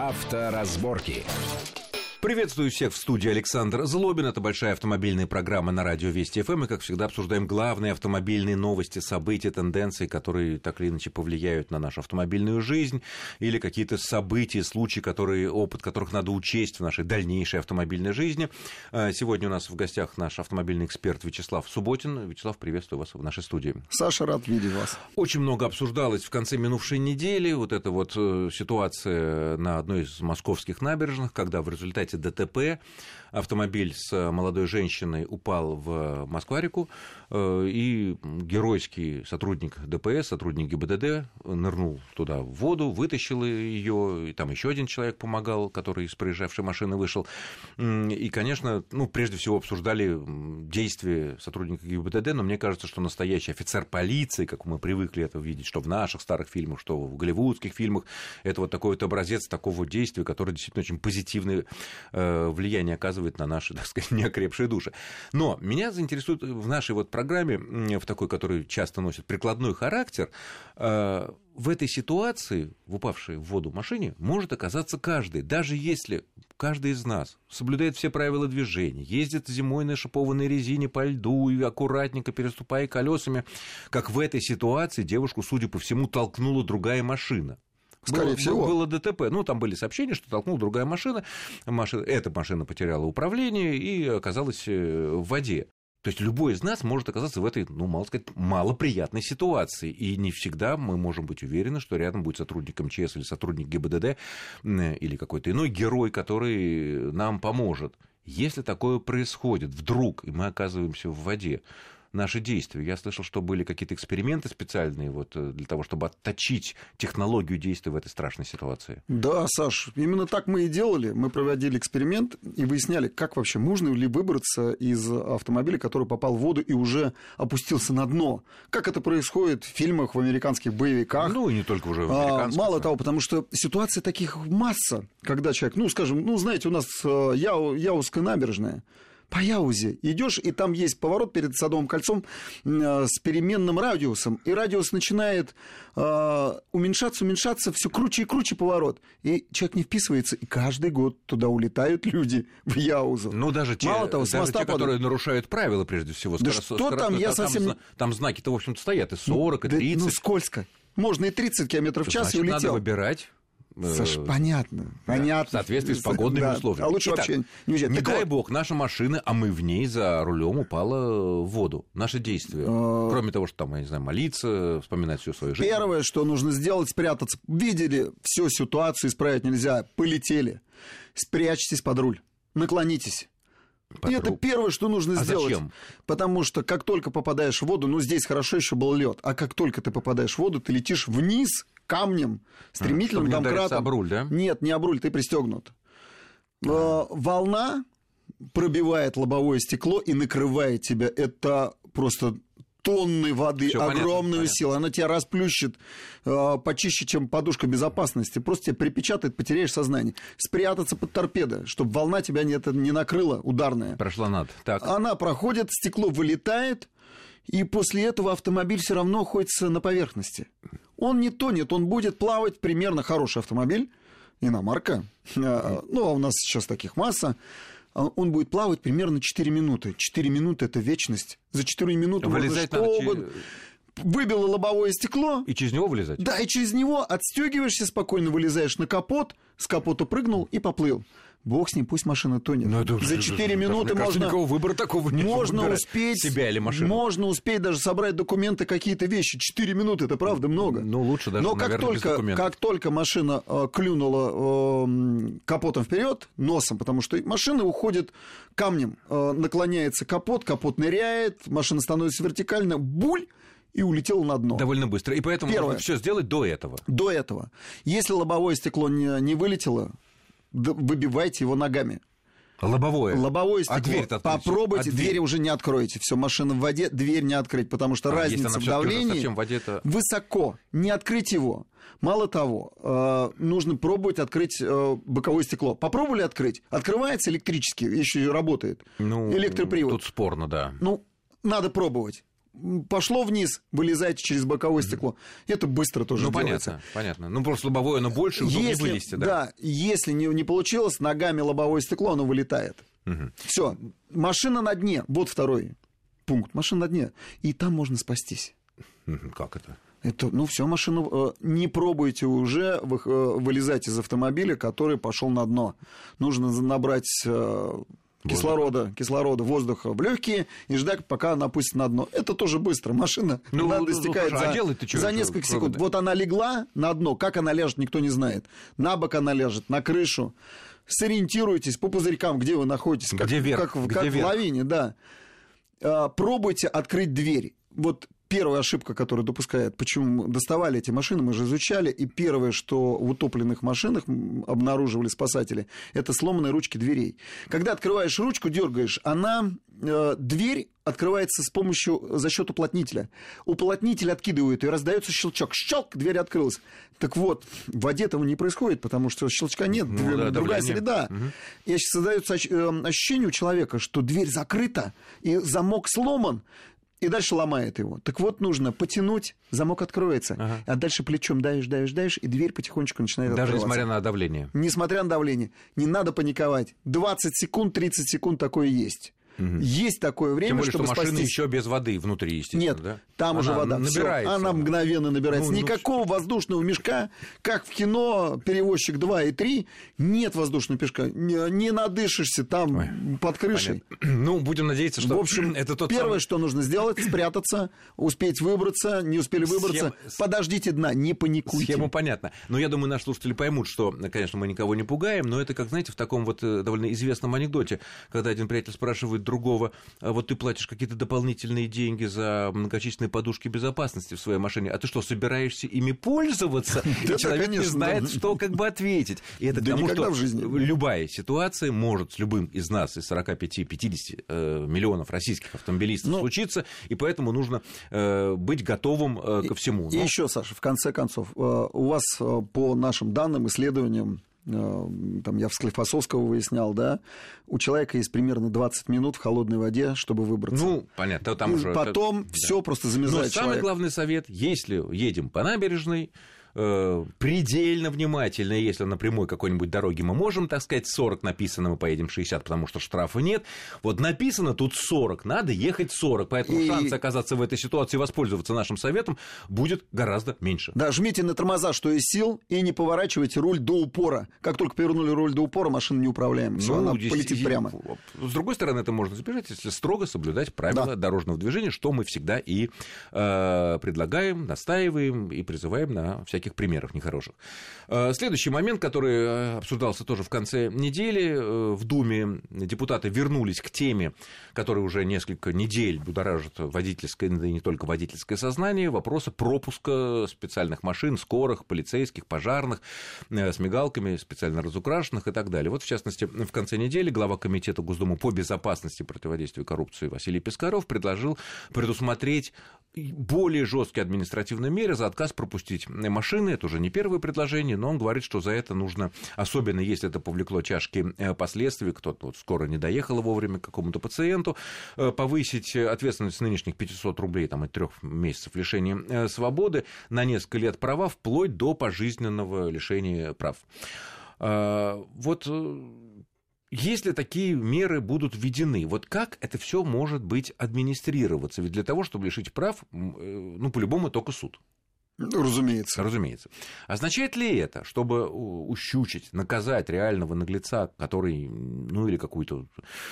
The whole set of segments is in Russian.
Авторазборки. Приветствую всех в студии Александр Злобин. Это большая автомобильная программа на радио Вести ФМ. И, как всегда, обсуждаем главные автомобильные новости, события, тенденции, которые так или иначе повлияют на нашу автомобильную жизнь, или какие-то события, случаи, которые, опыт которых надо учесть в нашей дальнейшей автомобильной жизни. А, сегодня у нас в гостях наш автомобильный эксперт Вячеслав Субботин. Вячеслав, приветствую вас в нашей студии. Саша, рад видеть вас. Очень много обсуждалось в конце минувшей недели. Вот эта вот э, ситуация на одной из московских набережных, когда в результате результате ДТП автомобиль с молодой женщиной упал в Москварику, э, и геройский сотрудник ДПС, сотрудник ГИБДД нырнул туда в воду, вытащил ее, и там еще один человек помогал, который из проезжавшей машины вышел. И, конечно, ну, прежде всего обсуждали действия сотрудника ГИБДД, но мне кажется, что настоящий офицер полиции, как мы привыкли это видеть, что в наших старых фильмах, что в голливудских фильмах, это вот такой вот образец такого действия, который действительно очень позитивное э, влияние оказывает оказывает на наши, так сказать, неокрепшие души. Но меня заинтересует в нашей вот программе, в такой, которая часто носит прикладной характер, э, в этой ситуации, в упавшей в воду машине, может оказаться каждый, даже если каждый из нас соблюдает все правила движения, ездит зимой на шипованной резине по льду и аккуратненько переступая колесами, как в этой ситуации девушку, судя по всему, толкнула другая машина. Скорее было, всего. Было ДТП. Ну, там были сообщения, что толкнула другая машина. машина. Эта машина потеряла управление и оказалась э, в воде. То есть любой из нас может оказаться в этой, ну, мало сказать, малоприятной ситуации. И не всегда мы можем быть уверены, что рядом будет сотрудник МЧС или сотрудник ГИБДД или какой-то иной герой, который нам поможет. Если такое происходит вдруг, и мы оказываемся в воде, наши действия. Я слышал, что были какие-то эксперименты специальные вот, э, для того, чтобы отточить технологию действия в этой страшной ситуации. Да, Саш, именно так мы и делали. Мы проводили эксперимент и выясняли, как вообще можно ли выбраться из автомобиля, который попал в воду и уже опустился на дно. Как это происходит в фильмах, в американских боевиках. Ну, и не только уже в а, американских. Мало да. того, потому что ситуация таких масса, когда человек, ну, скажем, ну, знаете, у нас э, Яу, Яузская набережная, по Яузе идешь, и там есть поворот перед Садовым кольцом э, с переменным радиусом, и радиус начинает э, уменьшаться, уменьшаться, все круче и круче поворот. И человек не вписывается, и каждый год туда улетают люди в Яузу. Ну, даже те, Мало того, даже те которые нарушают правила, прежде всего. Да скоро, что там, я там, совсем... Там знаки-то, в общем-то, стоят, и 40, ну, и 30. Да, ну, скользко. Можно и 30 километров в час Значит, и улетел. надо выбирать Саш, понятно, да, понятно. В соответствии с погодными да, условиями. А лучше Итак, вообще не уезжать. Не Так дай вот, бог, наша машина, а мы в ней за рулем упала в воду. Наши действия. А. Кроме того, что там, я не знаю, молиться, вспоминать всю свою жизнь. Первое, что нужно сделать, спрятаться. Видели всю ситуацию, исправить нельзя. Полетели. Спрячьтесь под руль. Наклонитесь. Под И это первое, что нужно А сделать. зачем? Потому что как только попадаешь в воду, ну здесь хорошо еще был лед, а как только ты попадаешь в воду, ты летишь вниз камнем, стремительным чтобы не домкратом. об руль, да? Нет, не об руль, ты пристегнут. Э, Волна пробивает лобовое стекло и накрывает тебя. Это просто тонны воды, Всё огромную понятно. силу. Она тебя расплющит э, почище, чем подушка безопасности. Просто тебя припечатает, потеряешь сознание. Спрятаться под торпедо, чтобы волна тебя не, это, не накрыла, ударная. Прошла над. Так. Она проходит, стекло вылетает, и после этого автомобиль все равно находится на поверхности. Он не тонет, он будет плавать примерно хороший автомобиль, иномарка. А, Ну, а у нас сейчас таких масса. А Он будет плавать примерно 4 минуты. 4 минуты это вечность. За 4 минуты Вылезать можно что угодно. Выбило лобовое стекло, И через него вылезать? да, и через него отстегиваешься, спокойно вылезаешь на капот, с капота прыгнул и поплыл. Бог с ним, пусть машина тонет. Ну, это- За это- 4 мне минуты кажется, можно... никакого выбора такого нет. Можно успеть... Себя или машину. Можно успеть даже собрать документы, какие-то вещи. 4 минуты, это правда много. Ну, лучше даже, Но как наверное, без только, документов. как только машина э, клюнула э, капотом вперед, носом, потому что машина уходит камнем, э, наклоняется капот, капот ныряет, машина становится вертикально, буль, и улетела на дно. Довольно быстро. И поэтому Первое. нужно все сделать до этого. До этого. Если лобовое стекло не, не вылетело, выбивайте его ногами. Лобовое. Лобовое А стекло. дверь-то открыть? Попробуйте, А дверь? двери уже не откроете. Все, машина в воде, дверь не открыть, потому что А, разница в уже давлении совсем в воде, то- высоко. Не открыть его. Мало того, э, нужно пробовать открыть э, боковое стекло. Попробовали открыть? Открывается электрически, еще и работает. Ну, Электропривод. Тут спорно, да. Ну, надо пробовать. Пошло вниз, вылезайте через боковое стекло. Это быстро тоже ну, делается. понятно, понятно. Ну, просто лобовое оно больше, Если, вылезти, да? да, если не, не получилось, ногами лобовое стекло, оно вылетает. Мгм. Все, машина на дне, вот второй пункт, машина на дне, и там можно спастись. Как это? Это, ну, все, машину э, не пробуйте уже э, вылезать из автомобиля, который пошел на дно. Нужно набрать кислорода, кислорода, воздуха в легкие и ждать, пока она опустится на дно. Это тоже быстро. Машина Ну, она ну, достигает а за, делать-то чё, за несколько кроме секунд. Вот она легла на дно. Как она ляжет, никто не знает. На бок она ляжет, на крышу. Сориентируйтесь по пузырькам, где вы находитесь. Как, Где верх, как, в- где как в верх. лавине, да. А, пробуйте открыть дверь. Вот первая ошибка, которую допускает, почему доставали эти машины, мы же изучали, и первое, что в утопленных машинах обнаруживали спасатели, это сломанные ручки дверей. Когда открываешь ручку, дергаешь, она, э, дверь открывается с помощью, за счет уплотнителя. Уплотнитель откидывает, и раздается щелчок. Щелк, дверь открылась. Так вот, в воде этого не происходит, потому что щелчка нет, Ну дверь- да, другая давление. среда. И создается э, ощущение у человека, что дверь закрыта, и замок сломан, и дальше ломает его. Так вот, нужно потянуть, замок откроется, Ага. а дальше плечом давишь, давишь, давишь, и дверь потихонечку начинает Даже несмотря на давление. Несмотря на давление, не надо паниковать. 20 секунд, 30 секунд такое есть. Есть такое время, Тем более, чтобы что машина спастись. еще без воды внутри, естественно, Нет, да? там уже Она вода. Всё, набирается. она мгновенно набирается. Ну, ну, Никакого воздушного мешка, как в кино «Перевозчик 2» и 3, нет воздушного мешка. Не, не надышишься там Ой, под крышей. Понятно. Ну, будем надеяться, что В общем, это тот первое, самый- что нужно сделать, спрятаться, успеть выбраться, не успели выбраться. Схема- Подождите дна, не паникуйте. Схема понятна. Но я думаю, наши слушатели поймут, что, конечно, мы никого не пугаем, но это, как, знаете, в таком вот э, довольно известном анекдоте, когда один приятель спрашивает другого, «А вот ты платишь какие-то дополнительные деньги за многочисленные подушки безопасности в своей машине, а ты что, собираешься ими пользоваться? И человек не знает, что как бы ответить. И это к Да тому, никогда что любая ситуация может с любым из нас, из 45-50 э, миллионов российских автомобилистов Ну, случиться, и поэтому нужно э, быть готовым э, ко всему. И Но- еще, Саша, в конце концов, у вас по нашим данным, исследованиям, там я в Склифосовского выяснял, да, у человека есть примерно 20 минут в холодной воде, чтобы выбраться. Ну, понятно, там уже... потом да. все просто Но замерзает самый человек. главный совет, если едем по набережной, э, предельно внимательно, если на прямой какой-нибудь дороге мы можем, так сказать, 40 написано, мы поедем 60, потому что штрафа нет. Вот написано тут 40, надо ехать 40, поэтому И- шанс оказаться в этой ситуации и воспользоваться нашим советом будет гораздо меньше. Да, жмите на тормоза, что из сил, и не поворачивайте руль до упора. Как только повернули руль до упора, машина неуправляема. Все, она здесь- полетит прямо. С другой стороны, это можно избежать, если строго соблюдать правила Да. дорожного движения, что мы всегда и э, предлагаем, настаиваем и призываем на всяких примерах нехороших. Э, следующий момент, который э, обсуждался тоже в конце недели, э, в Думе депутаты вернулись к теме, которая уже несколько недель будоражит водительское, да и не только водительское сознание, вопроса пропуска специальных машин, скорых, полицейских, пожарных, с мигалками, специально разукрашенных и так далее. Вот, в частности, в конце недели глава Комитета Госдумы по безопасности и противодействию коррупции Василий Пискарев предложил предусмотреть более жесткие административные меры за отказ пропустить машины. Это уже не первое предложение, но он говорит, что за это нужно, особенно если это повлекло тяжкие э, последствия, кто-то вот скоро не доехал вовремя к какому-то пациенту, э, повысить ответственность с нынешних 500 рублей там, и трех месяцев лишения э, свободы на несколько лет права, вплоть до пожизненного лишения прав. Вот если такие меры будут введены, вот как это все может быть администрироваться? Ведь для того, чтобы лишить прав, ну, по-любому только суд. Ну, разумеется. Разумеется. Означает ли это, чтобы ущучить, наказать реального наглеца, который, ну или какую-то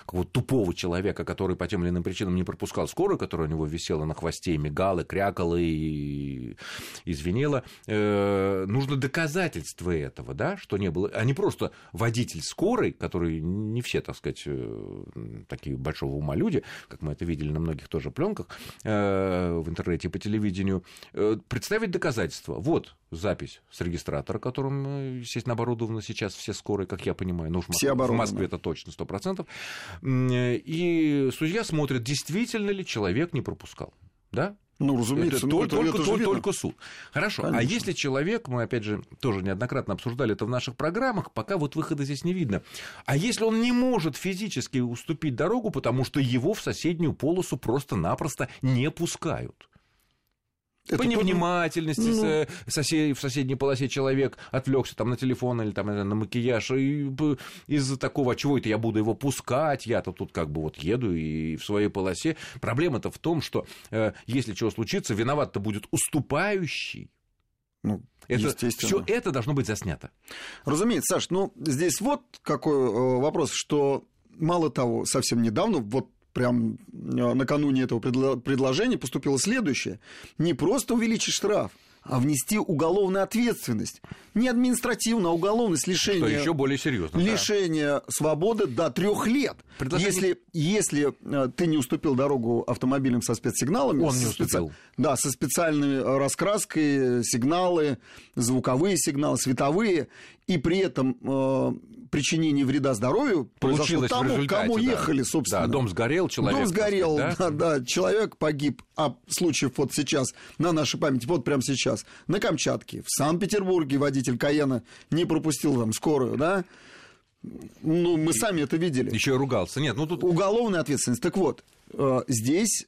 какого тупого человека, который по тем или иным причинам не пропускал скорую, которая у него висела на хвосте, мигала, крякала и, и звенела, э, нужно доказательство этого, да, что не было, а не просто водитель скорой, который не все, так сказать, э, такие большого ума люди, как мы это видели на многих тоже пленках э, в интернете и по телевидению, э, представить доказательства. Вот запись с регистратора, которым, э, естественно, оборудованы сейчас все скорые, как я понимаю. Ну, в Все Мос- в. Москве это точно, сто процентов. И судья смотрит, действительно ли человек не пропускал. Да? Ну, разумеется, это, ну, только, это, только, это только, только суд. Хорошо, Конечно. а если человек, мы опять же тоже неоднократно обсуждали это в наших программах, пока вот выхода здесь не видно. А если он не может физически уступить дорогу, потому что его в соседнюю полосу просто-напросто не пускают? Это по невнимательности ну... с, сосед, в соседней полосе человек отвлекся там на телефон или там на макияж и из-за такого, «А чего это я буду его пускать, я-то тут как бы вот еду и в своей полосе. Проблема-то в том, что э, если чего случится, виноват-то будет уступающий. Ну, это, все это должно быть заснято. Разумеется, Саш, ну здесь вот какой э, вопрос, что мало того, совсем недавно, вот прям э, накануне этого предложения поступило следующее. Не просто увеличить штраф, а внести уголовную ответственность. Не административно, а уголовность лишения... Что еще более серьезно. Лишение да. свободы до трех лет. Предложение... Если, если э, ты не уступил дорогу автомобилям со спецсигналами... Он не уступил. Специ... Да, со специальной раскраской, сигналы, звуковые сигналы, световые, и при этом э, причинение вреда здоровью Получилось тому, кому да. ехали, собственно. Да, дом сгорел, человек... Дом сгорел, сказать, да? да, да, человек погиб. А случаев вот сейчас на нашей памяти, вот прямо сейчас, на Камчатке, в Санкт-Петербурге водитель Каена не пропустил там скорую, да? Ну, мы сами это видели. Еще и ругался. Нет, ну тут... Уголовная ответственность. Так вот, э, здесь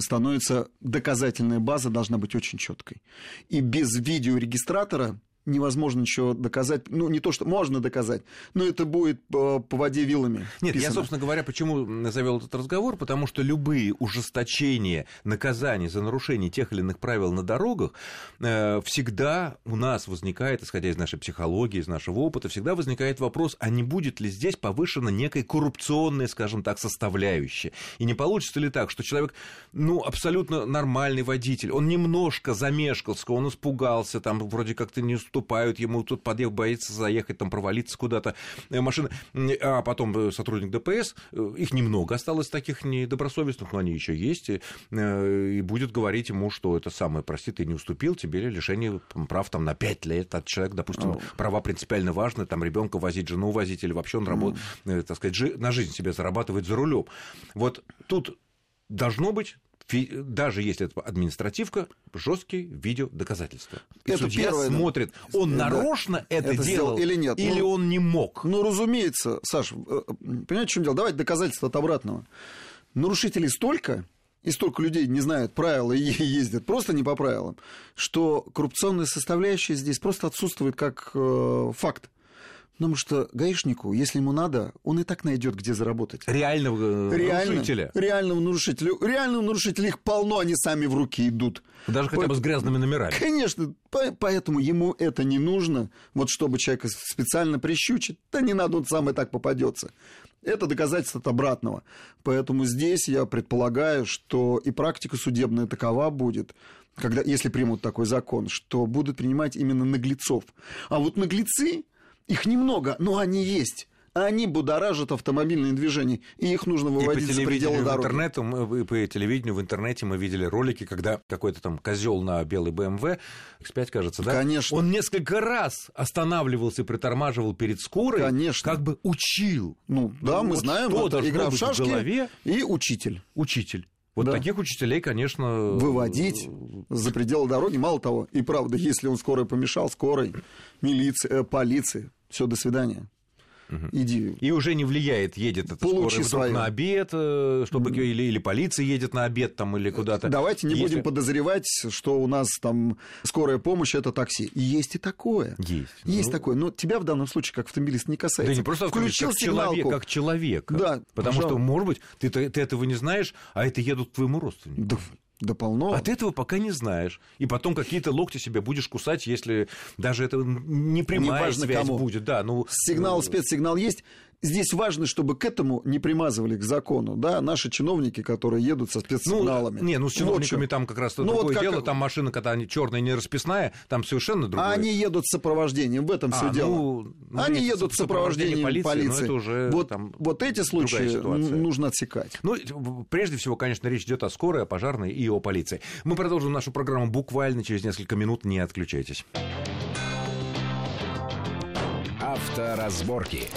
становится доказательная база должна быть очень четкой. И без видеорегистратора невозможно ничего доказать. Ну, не то, что можно доказать, но это будет по, по воде вилами. Нет, писано. я, собственно говоря, почему завел этот разговор, потому что любые ужесточения наказаний за нарушение тех или иных правил на дорогах э, всегда у нас возникает, исходя из нашей психологии, из нашего опыта, всегда возникает вопрос, а не будет ли здесь повышена некая коррупционная, скажем так, составляющая? И не получится ли так, что человек, ну, абсолютно нормальный водитель, он немножко замешкался, он испугался, там, вроде как-то не уступают ему, тут подъехал, боится заехать, там провалиться куда-то э, машина, а потом э, сотрудник ДПС, э, их немного осталось таких недобросовестных, но они еще есть, и, и будет говорить ему, что это самое, прости, ты не уступил, тебе лишение прав там на 5 лет от человека, допустим, oh. права принципиально важны, там ребенка возить, жену возить, или вообще он работает, mm. так сказать, на жизнь себе зарабатывает за рулем. Вот тут должно быть даже если это административка, жесткие видеодоказательства. И это судья первое, смотрит, он да. нарочно это, это делал или нет. Или ну, он не мог. Ну, разумеется, Саш, э, понимаете, в чем дело? Давайте доказательства от обратного. Нарушителей столько, и столько людей не знают правила и ездят просто не по правилам, что коррупционная составляющая здесь просто отсутствует как э, факт. Потому что гаишнику, если ему надо, он и так найдет, где заработать. Реального э, Реально, нарушителя. Реального нарушителя. Реального нарушителя их полно, они сами в руки идут. Даже хотя бы с грязными номерами. Конечно. Поэтому ему это не нужно. Вот чтобы человека специально прищучить, да не надо, он сам и так попадется. Это доказательство от обратного. Поэтому здесь я предполагаю, что и практика судебная такова будет, когда, если примут такой закон, что будут принимать именно наглецов. А вот наглецы их немного, но они есть они будоражат автомобильное движение, и их нужно выводить за пределы дороги. Интернету, мы, по телевидению в интернете мы видели ролики, когда какой-то там козел на белый BMW, X5, кажется, да? Конечно. Он несколько раз останавливался и притормаживал перед скорой, Конечно. как бы учил. Ну, да, ну, мы вот знаем, это игра в шашки в голове. и учитель. Учитель. Вот да. таких учителей, конечно... Выводить за пределы дороги. Мало того, и правда, если он скорой помешал, скорой, милиции, э, полиции, все, до свидания. Угу. Иди. И уже не влияет, едет это Получи скорая на обед, э, чтобы угу. или, или полиция едет на обед там или куда-то. Давайте не Если... будем подозревать, что у нас там скорая помощь это такси. Есть и такое. Есть. Есть ну... такое. Но тебя в данном случае как автомобилист не касается. Да не просто включил как человек, как человека. Да. Потому пожалуйста. что, может быть, ты, ты этого не знаешь, а это едут к твоему родственнику. Да. Да полно. От этого пока не знаешь. И потом какие-то локти себе будешь кусать, если даже это не прямая Неважно связь кому. будет. Да, ну... Сигнал, спецсигнал есть. Здесь важно, чтобы к этому не примазывали к закону, да, наши чиновники, которые едут со спецсигналами. Ну, не, ну с чиновниками вот там как раз ну, другое вот как... дело, там машина, когда они черная не расписная, там совершенно другое. А они едут с сопровождением, в этом а, все дело. Ну, ну, они едут с сопровождением полиции. полиции. это уже вот, там вот эти случаи нужно отсекать. Ну, прежде всего, конечно, речь идет о скорой, о пожарной и о полиции. Мы продолжим нашу программу буквально через несколько минут, не отключайтесь. Авторазборки.